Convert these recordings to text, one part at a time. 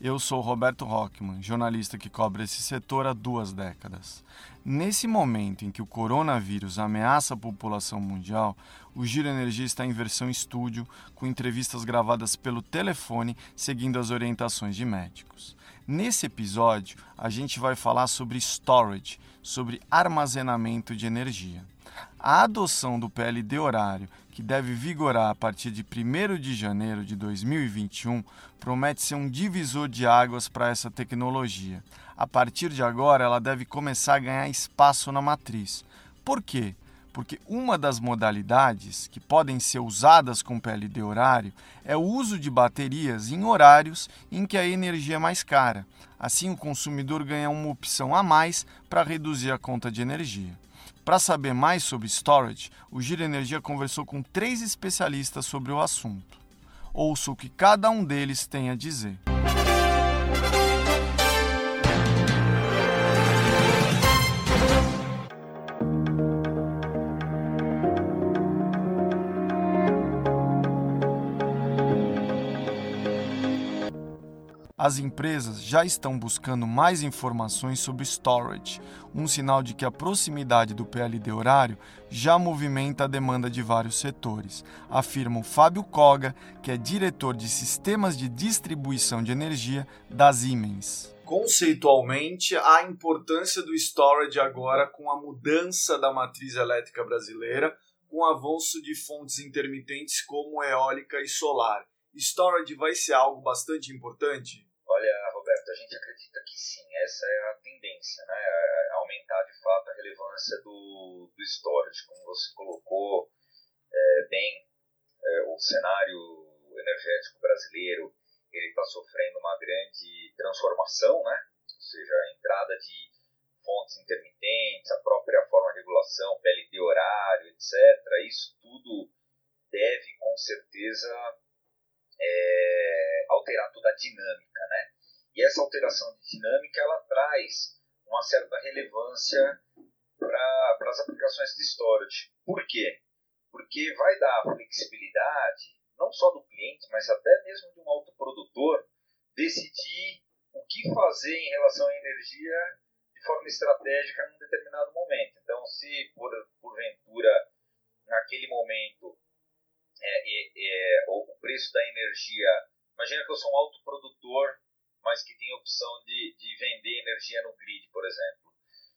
Eu sou Roberto Rockman, jornalista que cobre esse setor há duas décadas. Nesse momento em que o coronavírus ameaça a população mundial, o Giro Energia está em versão estúdio, com entrevistas gravadas pelo telefone, seguindo as orientações de médicos. Nesse episódio, a gente vai falar sobre storage, sobre armazenamento de energia. A adoção do PLD horário, que deve vigorar a partir de 1 de janeiro de 2021, promete ser um divisor de águas para essa tecnologia. A partir de agora, ela deve começar a ganhar espaço na matriz. Por quê? Porque uma das modalidades que podem ser usadas com PLD horário é o uso de baterias em horários em que a energia é mais cara. Assim, o consumidor ganha uma opção a mais para reduzir a conta de energia. Para saber mais sobre storage, o Giro Energia conversou com três especialistas sobre o assunto. Ouça o que cada um deles tem a dizer. As empresas já estão buscando mais informações sobre storage, um sinal de que a proximidade do PLD horário já movimenta a demanda de vários setores, afirma o Fábio Koga, que é diretor de sistemas de distribuição de energia da Siemens. Conceitualmente, a importância do storage agora com a mudança da matriz elétrica brasileira, com o avanço de fontes intermitentes como eólica e solar. Storage vai ser algo bastante importante? Olha, Roberto, a gente acredita que sim, essa é a tendência, né? A aumentar de fato a relevância do, do storage. Como você colocou é, bem, é, o cenário energético brasileiro ele está sofrendo uma grande transformação, né? Ou seja, a entrada de fontes intermitentes, a própria forma de regulação, PLD horário, etc. Isso tudo deve, com certeza, é, alterar toda a dinâmica, né? E essa alteração de dinâmica ela traz uma certa relevância para as aplicações de storage. Por quê? Porque vai dar flexibilidade não só do cliente, mas até mesmo de um autoprodutor decidir o que fazer em relação à energia de forma estratégica num determinado momento. Então, se por porventura naquele momento é, é, o preço da energia. Imagina que eu sou um autoprodutor, mas que tem a opção de, de vender energia no grid, por exemplo.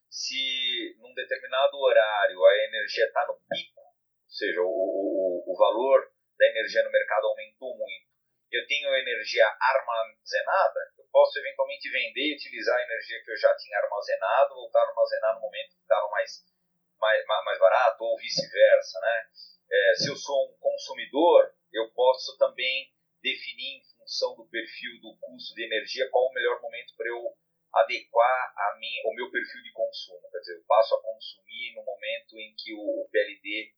Se num determinado horário a energia está no pico, ou seja, o, o, o valor da energia no mercado aumentou muito, eu tenho energia armazenada, eu posso eventualmente vender e utilizar a energia que eu já tinha armazenado, voltar a armazenar no momento que estava mais, mais, mais barato, ou vice-versa, né? é, se eu sou um consumidor, eu posso também definir em função do perfil do custo de energia qual o melhor momento para eu adequar a mim, o meu perfil de consumo. Quer dizer, eu passo a consumir no momento em que o, PLD,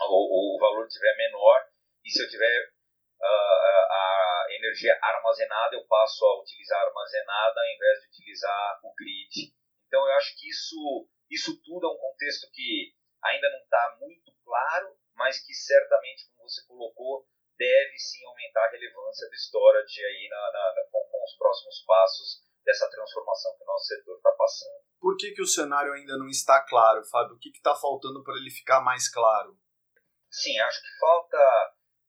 o, o valor estiver menor, e se eu tiver uh, a energia armazenada, eu passo a utilizar armazenada ao invés de utilizar o grid. Então, eu acho que isso, isso tudo é um contexto que ainda não está muito claro, mas que certamente, como você colocou, deve sim aumentar a relevância do storage aí na, na, com, com, os próximos passos dessa transformação que o nosso setor está passando. Por que, que o cenário ainda não está claro, Fábio? O que está faltando para ele ficar mais claro? Sim, acho que falta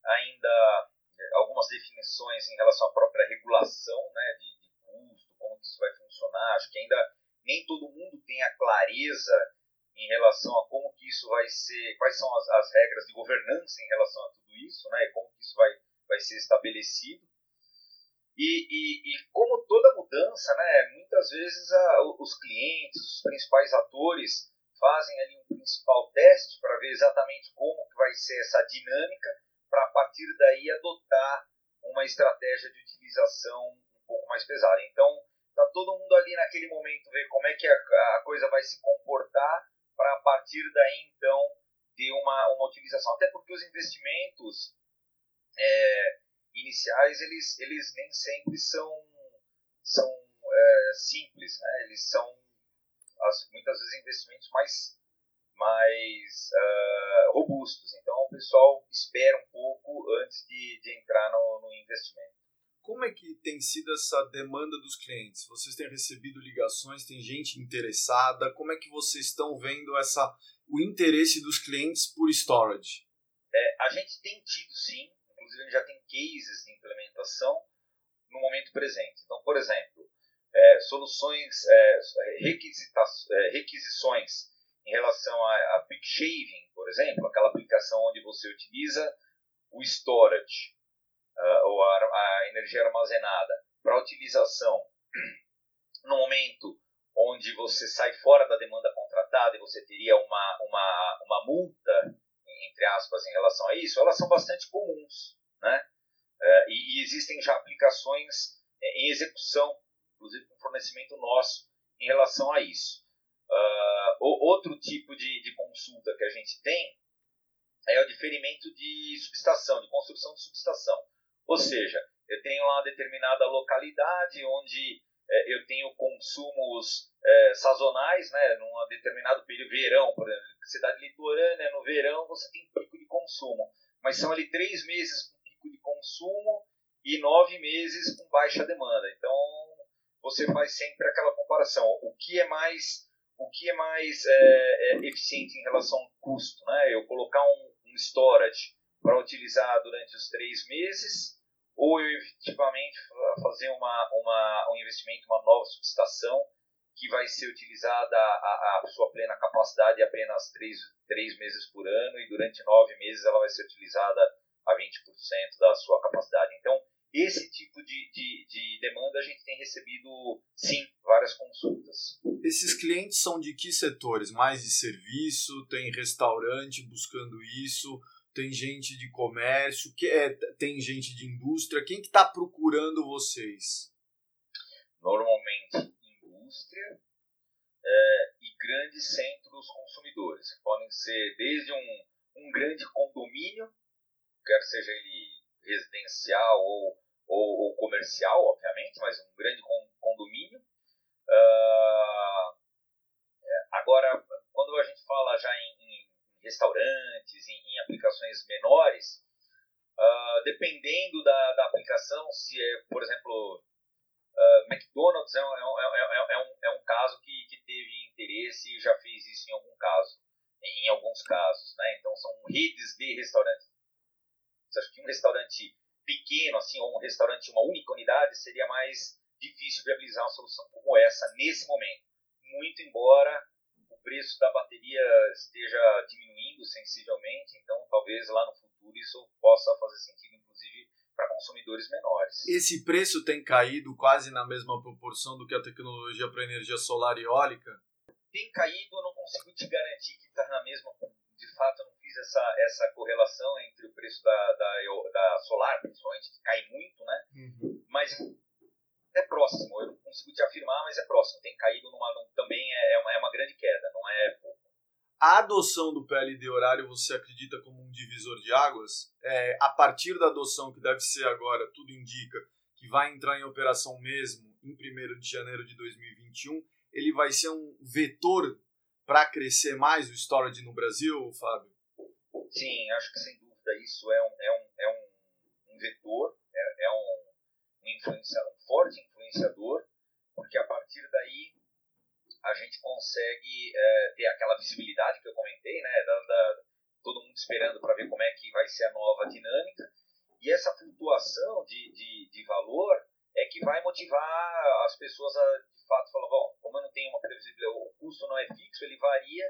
ainda é, algumas definições em relação à própria regulação né, de, de custo, como isso vai funcionar. Acho que ainda nem todo mundo tem a clareza em relação a como que isso vai ser, quais são as, as regras de governança em relação a tudo isso, né, e como que isso vai, vai ser estabelecido. E, e, e como toda mudança, né, muitas vezes a, os clientes, os principais atores fazem ali um principal teste para ver exatamente como que vai ser essa dinâmica, para a partir daí adotar uma estratégia de utilização um pouco mais pesada. Então, tá todo mundo ali naquele momento ver como é que a, a coisa vai se comportar para a partir daí então ter uma, uma utilização. Até porque os investimentos é, iniciais, eles, eles nem sempre são, são é, simples, né? eles são as, muitas vezes investimentos mais, mais uh, robustos. Então o pessoal espera um pouco antes de, de entrar no, no investimento. Como é que tem sido essa demanda dos clientes? Vocês têm recebido ligações, tem gente interessada? Como é que vocês estão vendo essa, o interesse dos clientes por storage? É, a gente tem tido sim, inclusive a gente já tem cases de implementação no momento presente. Então, por exemplo, é, soluções, é, é requisições em relação a, a peak shaving, por exemplo, aquela aplicação onde você utiliza o storage a, energia armazenada para utilização no momento onde você sai fora da demanda contratada e você teria uma, uma, uma multa, entre aspas, em relação a isso, elas são bastante comuns. Né? Uh, e, e, existem já aplicações é, em execução, inclusive com fornecimento nosso, em relação a isso. Uh, outro tipo de, de consulta que a gente tem é o diferimento de subestação, de construção de subestação. Ou seja, eu tenho uma determinada localidade onde é, eu tenho consumos é, sazonais, né, num determinado período, verão, por exemplo, cidade litorânea, no verão você tem pico de consumo, mas são ali três meses com pico de consumo e nove meses com baixa demanda. Então você faz sempre aquela comparação, o que é mais o que é mais é, é, eficiente em relação ao custo, né? Eu colocar um, um storage para utilizar durante os três meses, ou eu efetivamente fazer uma, uma, um investimento, uma nova subestação que vai ser utilizada a, a sua plena capacidade apenas três, três meses por ano e durante nove meses ela vai ser utilizada a 20% da sua capacidade. Então, esse tipo de, de, de, demanda a gente tem recebido, sim, várias consultas. Esses clientes são de que setores? Mais de serviço? Tem restaurante buscando isso? Tem gente de comércio, que é, tem gente de indústria. Quem que está procurando vocês? Normalmente indústria é, e grandes centros consumidores. Podem ser desde um, um grande condomínio, quer seja ele residencial ou, ou, ou comercial, obviamente, mas um grande condomínio. Uh, agora, quando a gente fala já em restaurantes, em, em aplicações menores, uh, dependendo da, da aplicação, se é, por exemplo, uh, McDonald's é um, é, um, é, um, é um caso que, que teve interesse e já fez isso em algum caso, em, em alguns casos, né? Então são redes de restaurantes. Você acha que um restaurante pequeno, assim, ou um restaurante uma única unidade seria mais difícil viabilizar uma solução como essa nesse momento. Muito embora preço da bateria esteja diminuindo sensivelmente, então talvez lá no futuro isso possa fazer sentido, inclusive, para consumidores menores. Esse preço tem caído quase na mesma proporção do que a tecnologia para energia solar e eólica? Tem caído, eu não consigo te garantir que está na mesma. De fato, eu não fiz essa, essa correlação entre o preço da, da, da solar, principalmente, que cai muito, né? Uhum. Mas é próximo, eu não consigo te afirmar, mas é próximo. Tem caído numa, num, também é, é, uma, é uma grande queda, não é pouco. A adoção do PLD horário você acredita como um divisor de águas? É, a partir da adoção, que deve ser agora, tudo indica que vai entrar em operação mesmo em 1 de janeiro de 2021, ele vai ser um vetor para crescer mais o storage no Brasil, Fábio? Sim, acho que sem dúvida isso é um, é um, é um, um vetor, é, é um, um, influenciador, um forte influenciador, porque a partir daí a gente consegue é, ter aquela visibilidade que eu comentei, né, da, da todo mundo esperando para ver como é que vai ser a nova dinâmica, e essa flutuação de, de, de valor é que vai motivar as pessoas a, de fato, falar, bom, como eu não tenho uma previsibilidade, o custo não é fixo, ele varia,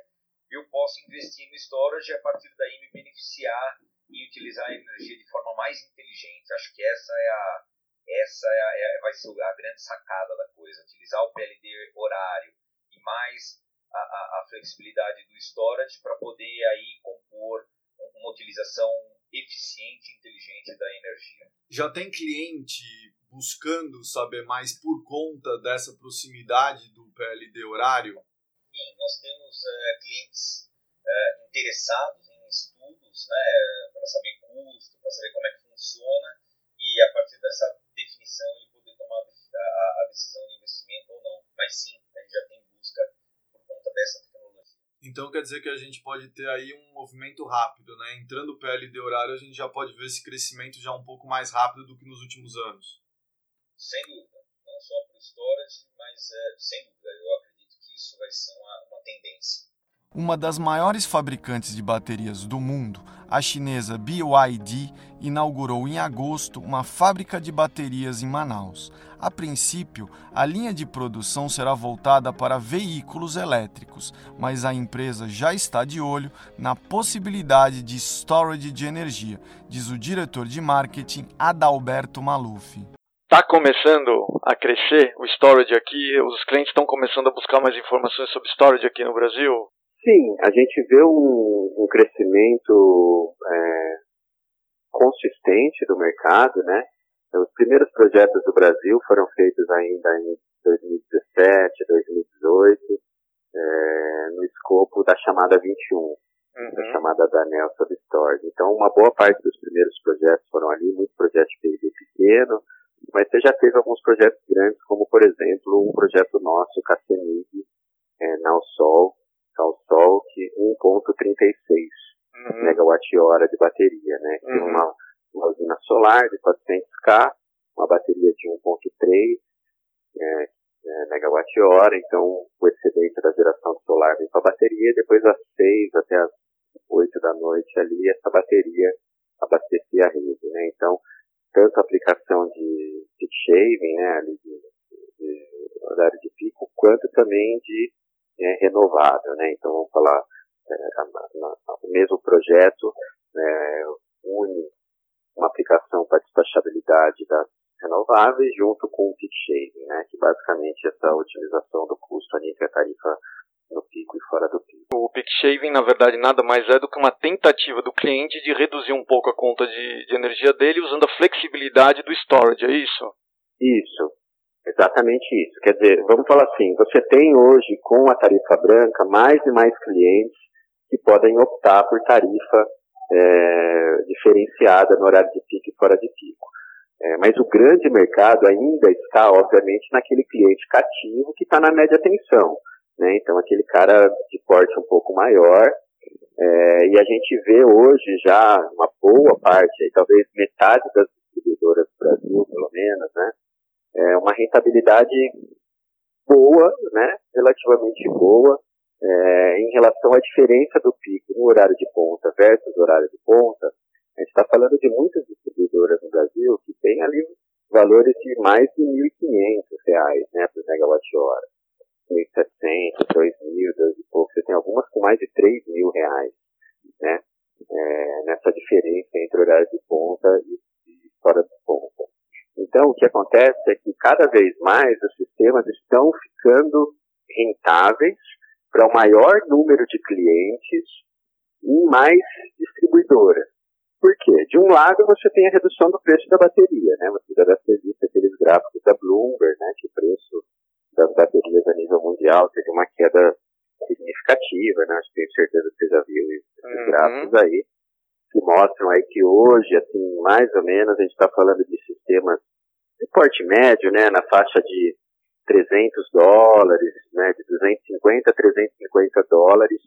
eu posso investir no storage e a partir daí me beneficiar e utilizar a energia de forma mais inteligente. Acho que essa é a, essa é é, vai ser a grande sacada da coisa, utilizar o PLD horário e mais a, a, a flexibilidade do storage para poder aí compor uma utilização eficiente e inteligente da energia. Já tem cliente buscando saber mais por conta dessa proximidade do PLD horário? Sim, nós temos uh, clientes uh, interessados em dados, né, para saber custo, para saber como é que funciona e a partir dessa definição ele poder tomar a, a decisão de investimento ou não. Mas sim, a gente já tem busca por conta dessa tecnologia. Então quer dizer que a gente pode ter aí um movimento rápido, né? Entrando o PLD horário, a gente já pode ver esse crescimento já um pouco mais rápido do que nos últimos anos. Sem dúvida. Não só para o storage, mas é, sem dúvida. Eu acredito que isso vai ser uma, uma tendência. Uma das maiores fabricantes de baterias do mundo, a chinesa BYD, inaugurou em agosto uma fábrica de baterias em Manaus. A princípio, a linha de produção será voltada para veículos elétricos, mas a empresa já está de olho na possibilidade de storage de energia, diz o diretor de marketing Adalberto Maluf. Está começando a crescer o storage aqui, os clientes estão começando a buscar mais informações sobre storage aqui no Brasil? Sim, a gente vê um, um crescimento é, consistente do mercado, né? Os primeiros projetos do Brasil foram feitos ainda em 2017, 2018, é, no escopo da chamada 21, uhum. da chamada da Nelson Storage. Então, uma boa parte dos primeiros projetos foram ali, muitos projetos de pequeno, mas você já teve alguns projetos grandes, como, por exemplo, um projeto nosso, Casemig, é, na Sol, ao sol que 1.36 uhum. megawatt-hora de bateria, né? Uhum. uma, uma usina solar de 400K, uma bateria de 1.3 é, é, megawatt-hora, então o excedente da geração solar vem para a bateria, depois às 6 até às 8 da noite ali, essa bateria abastecia a rede, né? Então, tanto a aplicação de peak shaving, né, ali de, de, de horário de pico, quanto também de é, renovável, né? Então vamos falar é, o mesmo projeto é, une uma aplicação para despachabilidade das renováveis junto com o peak shaving, né? Que basicamente é essa otimização do custo ali entre a tarifa no pico e fora do pico. O peak shaving, na verdade, nada mais é do que uma tentativa do cliente de reduzir um pouco a conta de, de energia dele usando a flexibilidade do storage, é isso? Isso. Exatamente isso. Quer dizer, vamos falar assim, você tem hoje com a tarifa branca mais e mais clientes que podem optar por tarifa é, diferenciada no horário de pico e fora de pico. É, mas o grande mercado ainda está, obviamente, naquele cliente cativo que está na média tensão. Né? Então, aquele cara de porte um pouco maior. É, e a gente vê hoje já uma boa parte, aí, talvez metade das distribuidoras do Brasil, pelo menos, né? É, uma rentabilidade boa, né, relativamente boa, é, em relação à diferença do pico no horário de ponta versus horário de ponta. A gente está falando de muitas distribuidoras no Brasil que têm ali valores de mais de R$ 1.500 né, por megawatt-hora. 1.700, 2.000, 2 e pouco. Você tem algumas com mais de R$ reais, né, é, nessa diferença entre horário de ponta e, Então, o que acontece é que cada vez mais os sistemas estão ficando rentáveis para o um maior número de clientes e mais distribuidoras. Por quê? De um lado, você tem a redução do preço da bateria, né? Você já deve ter visto aqueles gráficos da Bloomberg, né? Que o preço das baterias a nível mundial teve uma queda significativa, né? Acho que tenho certeza que você já viu esses uhum. gráficos aí que mostram aí que hoje, assim, mais ou menos, a gente está falando de sistemas de porte médio, né, na faixa de 300 dólares, né, de 250 a 350 dólares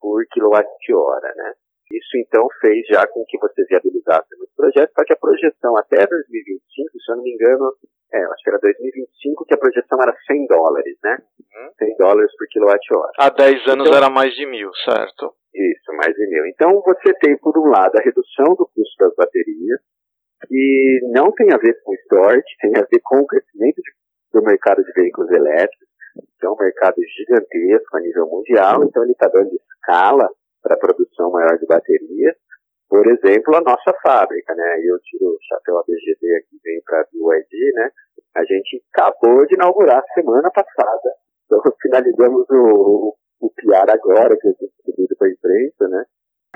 por quilowatt-hora, né. Isso então fez já com que você viabilizasse muitos projetos, só que a projeção até 2025, se eu não me engano, é, acho que era 2025 que a projeção era 100 dólares, né? Uhum. 100 dólares por quilowatt-hora. Há 10 anos então, era mais de mil, certo? Isso, mais de mil. Então você tem, por um lado, a redução do custo das baterias, que não tem a ver com storage, tem a ver com o crescimento do mercado de veículos elétricos, que é um mercado gigantesco a nível mundial, então ele está dando escala para a produção maior de baterias. Por exemplo, a nossa fábrica, né? Eu tiro o chapéu ABGD aqui, venho para a BYD, né? A gente acabou de inaugurar semana passada. Então, finalizamos o, o PR agora, que é distribuído para a imprensa, né?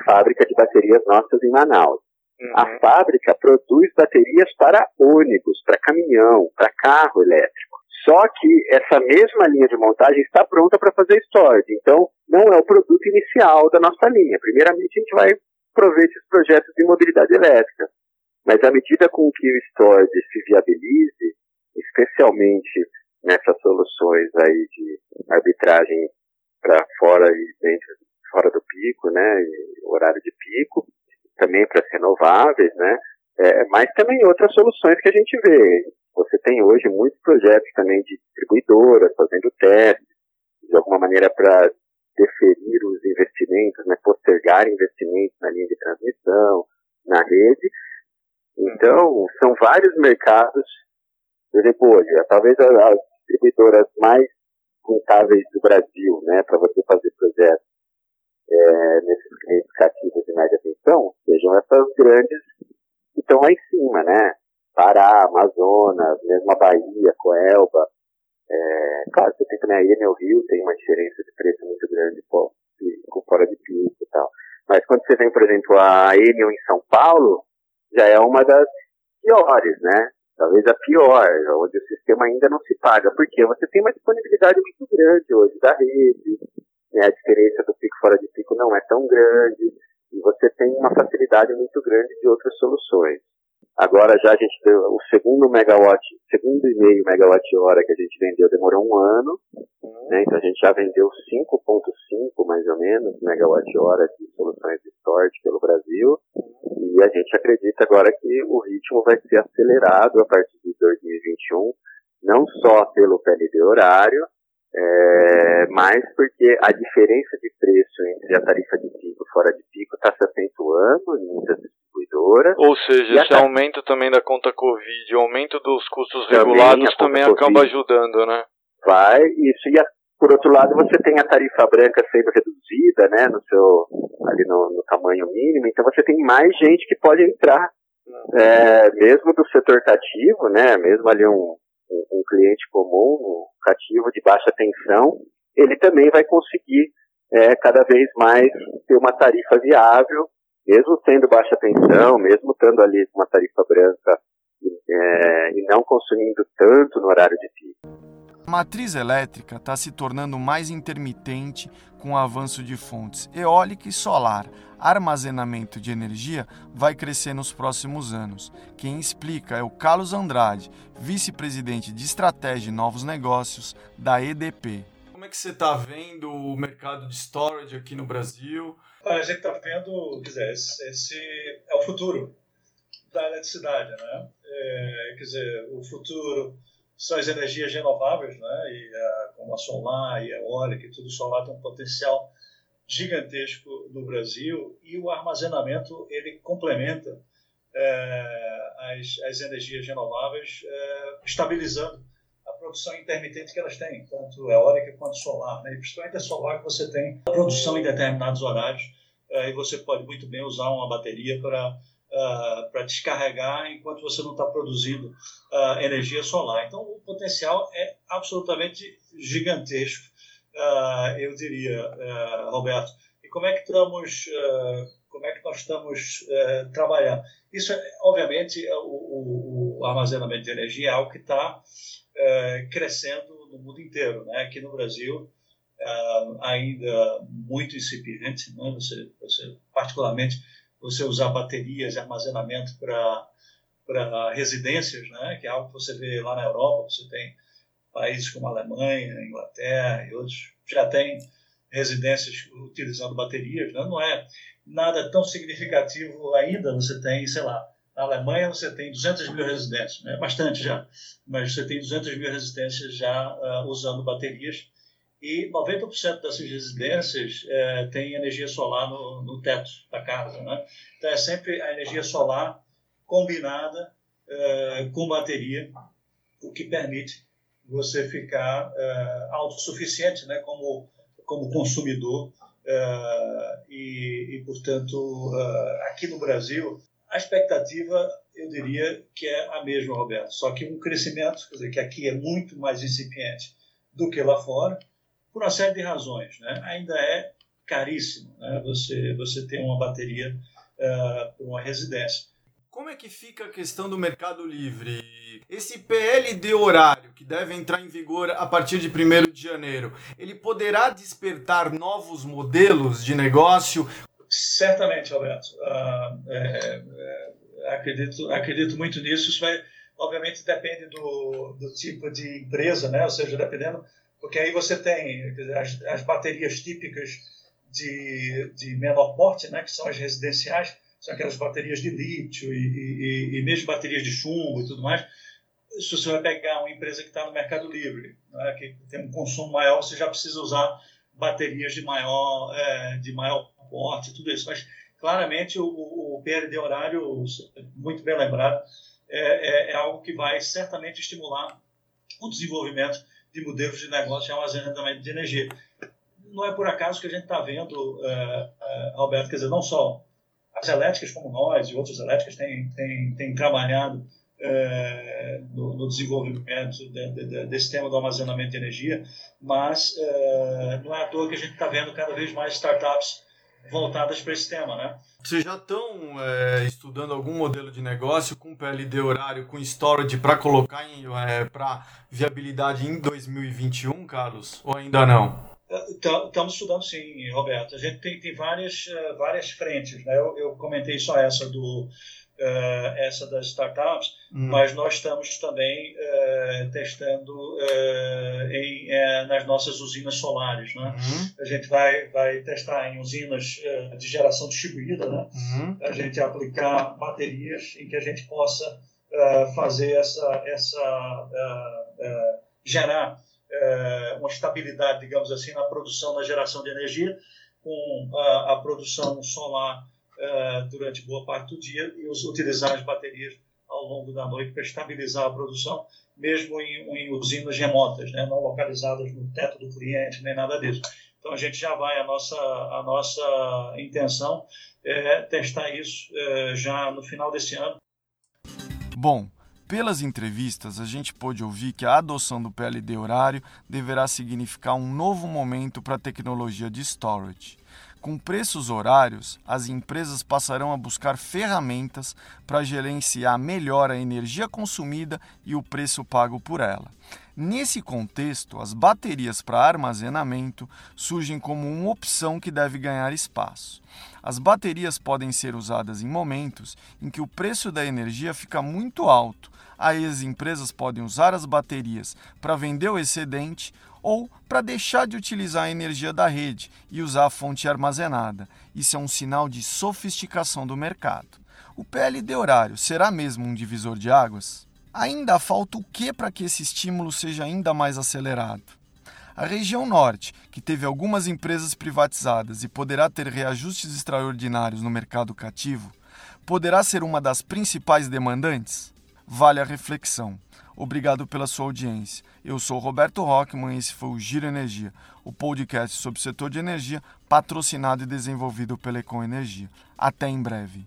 Fábrica de baterias nossas em Manaus. Uhum. A fábrica produz baterias para ônibus, para caminhão, para carro elétrico. Só que essa mesma linha de montagem está pronta para fazer storage. Então, não é o produto inicial da nossa linha. Primeiramente, a gente vai aproveite os projetos de mobilidade elétrica. Mas à medida com que o storage se viabilize, especialmente nessas soluções aí de arbitragem para fora e dentro, fora do pico, né, horário de pico, também para as renováveis, né, é, mas também outras soluções que a gente vê. Você tem hoje muitos projetos também de distribuidoras fazendo testes, de alguma maneira para deferir os investimentos, né, postergar investimentos na linha de transmissão, na rede. Então, são vários mercados, por exemplo, hoje, talvez as distribuidoras mais rentáveis do Brasil, né, para você fazer projetos é, nesses clientes cativos de média tensão, sejam essas grandes que estão lá em cima, né? Pará, Amazonas, mesmo a Bahia, Coelba. É, claro, você tem também a Enel Rio, tem uma diferença de preço muito grande com fora de pico e tal. Mas quando você vem, por exemplo, a Enel em São Paulo, já é uma das piores, né? Talvez a pior, onde o sistema ainda não se paga, porque você tem uma disponibilidade muito grande hoje da rede, né? a diferença do pico fora de pico não é tão grande, e você tem uma facilidade muito grande de outras soluções. Agora já a gente deu o segundo megawatt, segundo e meio megawatt hora que a gente vendeu demorou um ano, né? então a gente já vendeu 5.5 mais ou menos megawatt hora de soluções de storage pelo Brasil e a gente acredita agora que o ritmo vai ser acelerado a partir de 2021, não só pelo PLD horário, é, mas porque a diferença de preço entre a tarifa de pico e fora de pico está se acentuando em muitas distribuidoras. Ou seja, esse aumento também da conta Covid, o aumento dos custos regulados também, acaba ajudando, né? Vai, isso. E a, por outro lado, você tem a tarifa branca sendo reduzida, né, no seu, ali no, no tamanho mínimo, então você tem mais gente que pode entrar, uhum. é, mesmo do setor cativo, né, mesmo ali um, um, um cliente comum, um cativo de baixa tensão, ele também vai conseguir é, cada vez mais ter uma tarifa viável, mesmo tendo baixa tensão, mesmo estando ali com uma tarifa branca é, e não consumindo tanto no horário de pico. A matriz elétrica está se tornando mais intermitente com o avanço de fontes eólica e solar. Armazenamento de energia vai crescer nos próximos anos. Quem explica é o Carlos Andrade, vice-presidente de estratégia e novos negócios da EDP. Como é que você está vendo o mercado de storage aqui no Brasil? A gente está vendo, quer dizer, esse, esse, é o futuro da eletricidade, né? É, quer dizer, o futuro são as energias renováveis, né? E como a solar e a eólica e tudo solar tem um potencial gigantesco no Brasil e o armazenamento ele complementa é, as, as energias renováveis, é, estabilizando a produção intermitente que elas têm, tanto eólica quanto solar. Né? E principalmente a solar que você tem a produção em determinados horários é, e você pode muito bem usar uma bateria para uh, para descarregar enquanto você não está produzindo uh, energia solar. Então, o potencial é absolutamente gigantesco, uh, eu diria, Roberto. E como é que estamos, como é que nós estamos trabalhando? Isso, é, obviamente, é o, o, o, armazenamento de energia é algo que está crescendo no mundo inteiro, né? Aqui no Brasil, ainda muito incipiente, né? você, você particularmente você usar baterias e armazenamento para residências, né, que é algo que você vê lá na Europa, você tem países como a Alemanha, Inglaterra e outros já têm residências utilizando baterias, né? não é nada tão significativo ainda, você tem, sei lá, na Alemanha você tem 200 mil residências, é né? bastante já, mas você tem 200 mil residências já uh, usando baterias e 90% dessas residências é, tem energia solar no, no, teto da casa. Né? Então é sempre a energia solar combinada é, com bateria, o que permite você ficar é, autossuficiente né? como, como consumidor. É, e, e, portanto, é, aqui no Brasil, a expectativa, eu diria que é a mesma, Roberto, só que um crescimento, quer dizer, que aqui é muito mais incipiente do que lá fora, por uma série de razões. Né? Ainda é caríssimo né? você, você ter uma bateria uh, para uma residência. Como é que fica a questão do mercado livre? Esse PLD horário, que deve entrar em vigor a partir de 1 de janeiro, ele poderá despertar novos modelos de negócio? Certamente, Roberto. Uh, é, é, acredito, acredito muito nisso. Isso vai, obviamente, depende do, do tipo de empresa, né? ou seja, dependendo, porque aí você tem as, as baterias típicas de, de menor porte, né? que são as residenciais, são aquelas baterias de lítio e, e, e mesmo baterias de chumbo e tudo mais. Se você vai pegar uma empresa que está no Mercado Livre, né? que tem um consumo maior, você já precisa usar baterias de maior, é, de maior porte, tudo isso. Mas claramente o, o PLD horário, muito bem lembrado, é, é, é, algo que vai certamente estimular o desenvolvimento de modelos de negócio de armazenamento de energia. Não é por acaso que a gente está vendo, é, é, Alberto, quer dizer, não só as elétricas como nós e outras elétricas têm, têm, têm trabalhado é, no, no, desenvolvimento de, de, desse tema do armazenamento de energia, mas é, não é à toa que a gente está vendo cada vez mais startups voltadas para esse tema, né? Vocês já estão é, estudando algum modelo de negócio com PLD horário, com storage para colocar é, para viabilidade em 2021, Carlos? Ou ainda não? Estamos estudando sim, Roberto. A gente tem, tem várias, eh, várias frentes. Né? Eu, eu comentei só essa do uh, essa das startups, hum. mas nós estamos também uh, testando uh, em, nas nossas usinas solares. Né? Uhum. A gente vai, vai testar em usinas de geração distribuída, né? Uhum. a gente aplicar baterias em que a gente possa fazer essa, essa gerar uma estabilidade, digamos assim, na produção, na geração de energia, com a, a produção solar uh, durante boa parte do dia e utilizar as baterias ao longo da noite para estabilizar a produção, mesmo em, em usinas remotas, né, não localizadas no teto do cliente, nem nada disso. Então a gente já vai, a nossa, a nossa intenção é testar isso é, já no final desse ano. Bom, pelas entrevistas, a gente pôde ouvir que a adoção do PLD horário deverá significar um novo momento para a tecnologia de storage. Com preços horários, as empresas passarão a buscar ferramentas para gerenciar melhor a energia consumida e o preço pago por ela. Nesse contexto, as baterias para armazenamento surgem como uma opção que deve ganhar espaço. As baterias podem ser usadas em momentos em que o preço da energia fica muito alto. Aí as empresas podem usar as baterias para vender o excedente ou para deixar de utilizar a energia da rede e usar a fonte armazenada. Isso é um sinal de sofisticação do mercado. O PLD horário será mesmo um divisor de águas? Ainda falta o que para que esse estímulo seja ainda mais acelerado? A região norte, que teve algumas empresas privatizadas e poderá ter reajustes extraordinários no mercado cativo, poderá ser uma das principais demandantes? Vale a reflexão. Obrigado pela sua audiência. Eu sou Roberto Rockman e esse foi o Giro Energia, o podcast sobre o setor de energia, patrocinado e desenvolvido pela Econ Energia. Até em breve.